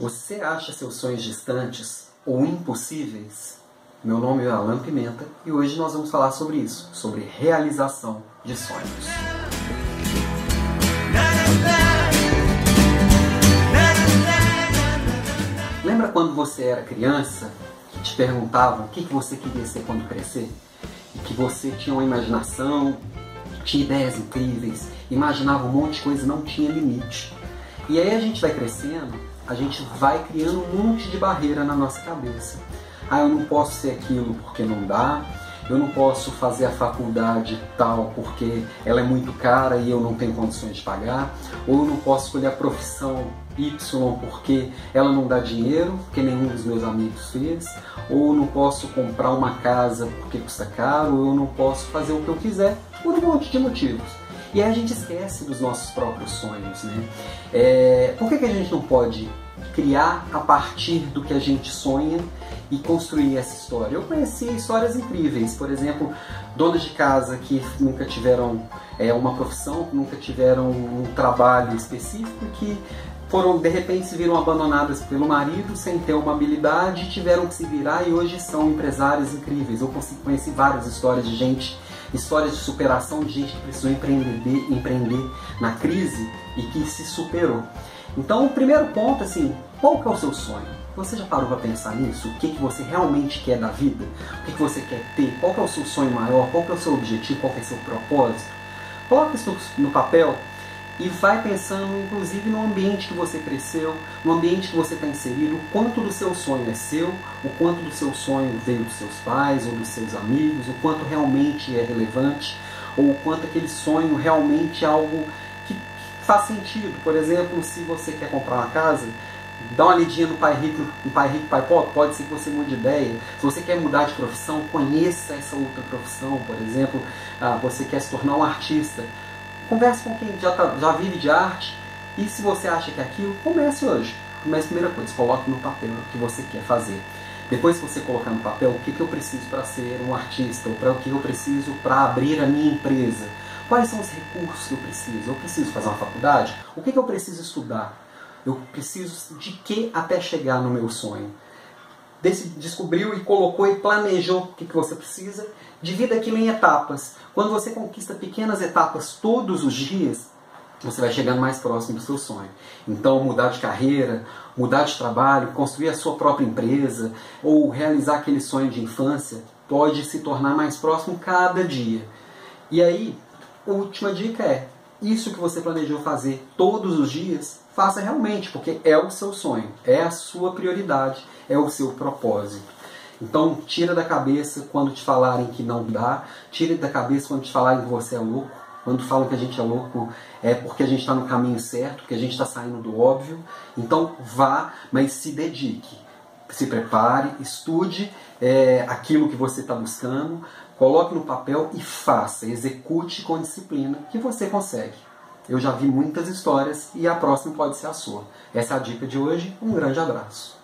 Você acha seus sonhos distantes ou impossíveis? Meu nome é Alan Pimenta e hoje nós vamos falar sobre isso, sobre realização de sonhos. Lembra quando você era criança que te perguntavam o que você queria ser quando crescer? E que você tinha uma imaginação, tinha ideias incríveis, imaginava um monte de coisa e não tinha limite. E aí a gente vai crescendo a gente vai criando um monte de barreira na nossa cabeça. Ah, eu não posso ser aquilo porque não dá, eu não posso fazer a faculdade tal porque ela é muito cara e eu não tenho condições de pagar, ou eu não posso escolher a profissão Y porque ela não dá dinheiro, porque nenhum dos meus amigos fez, ou eu não posso comprar uma casa porque custa caro, ou eu não posso fazer o que eu quiser, por um monte de motivos. E aí a gente esquece dos nossos próprios sonhos, né? É, por que, que a gente não pode criar a partir do que a gente sonha e construir essa história? Eu conheci histórias incríveis, por exemplo, donas de casa que nunca tiveram é, uma profissão, nunca tiveram um trabalho específico, que foram de repente se viram abandonadas pelo marido sem ter uma habilidade, tiveram que se virar e hoje são empresários incríveis. Eu conheci várias histórias de gente histórias de superação de gente que precisou empreender, empreender na crise e que se superou. Então, o primeiro ponto, assim, qual que é o seu sonho? Você já parou para pensar nisso? O que, que você realmente quer da vida? O que, que você quer ter? Qual que é o seu sonho maior? Qual que é o seu objetivo? Qual que é o seu propósito? Coloque isso no papel e vai pensando inclusive no ambiente que você cresceu, no ambiente que você está inserido, o quanto do seu sonho é seu, o quanto do seu sonho veio dos seus pais ou dos seus amigos, o quanto realmente é relevante, ou o quanto aquele sonho realmente é algo que faz sentido. Por exemplo, se você quer comprar uma casa, dá uma lidinha no Pai Rico, no Pai Rico, Pai Pobre, pode ser que você mude de ideia. Se você quer mudar de profissão, conheça essa outra profissão, por exemplo, ah, você quer se tornar um artista, Converse com quem já, tá, já vive de arte e se você acha que é aquilo, comece hoje. Comece primeira coisa, coloque no papel o que você quer fazer. Depois que você colocar no papel o que, que eu preciso para ser um artista, ou para o que eu preciso para abrir a minha empresa, quais são os recursos que eu preciso? Eu preciso fazer uma faculdade? O que, que eu preciso estudar? Eu preciso de que até chegar no meu sonho? Descobriu e colocou e planejou o que, que você precisa, divida aquilo em etapas. Quando você conquista pequenas etapas todos os dias, você vai chegando mais próximo do seu sonho. Então, mudar de carreira, mudar de trabalho, construir a sua própria empresa ou realizar aquele sonho de infância pode se tornar mais próximo cada dia. E aí, última dica é: isso que você planejou fazer todos os dias, faça realmente, porque é o seu sonho, é a sua prioridade, é o seu propósito. Então, tira da cabeça quando te falarem que não dá, tira da cabeça quando te falarem que você é louco. Quando falam que a gente é louco, é porque a gente está no caminho certo, que a gente está saindo do óbvio. Então, vá, mas se dedique. Se prepare, estude é, aquilo que você está buscando, coloque no papel e faça, execute com disciplina, que você consegue. Eu já vi muitas histórias e a próxima pode ser a sua. Essa é a dica de hoje. Um grande abraço.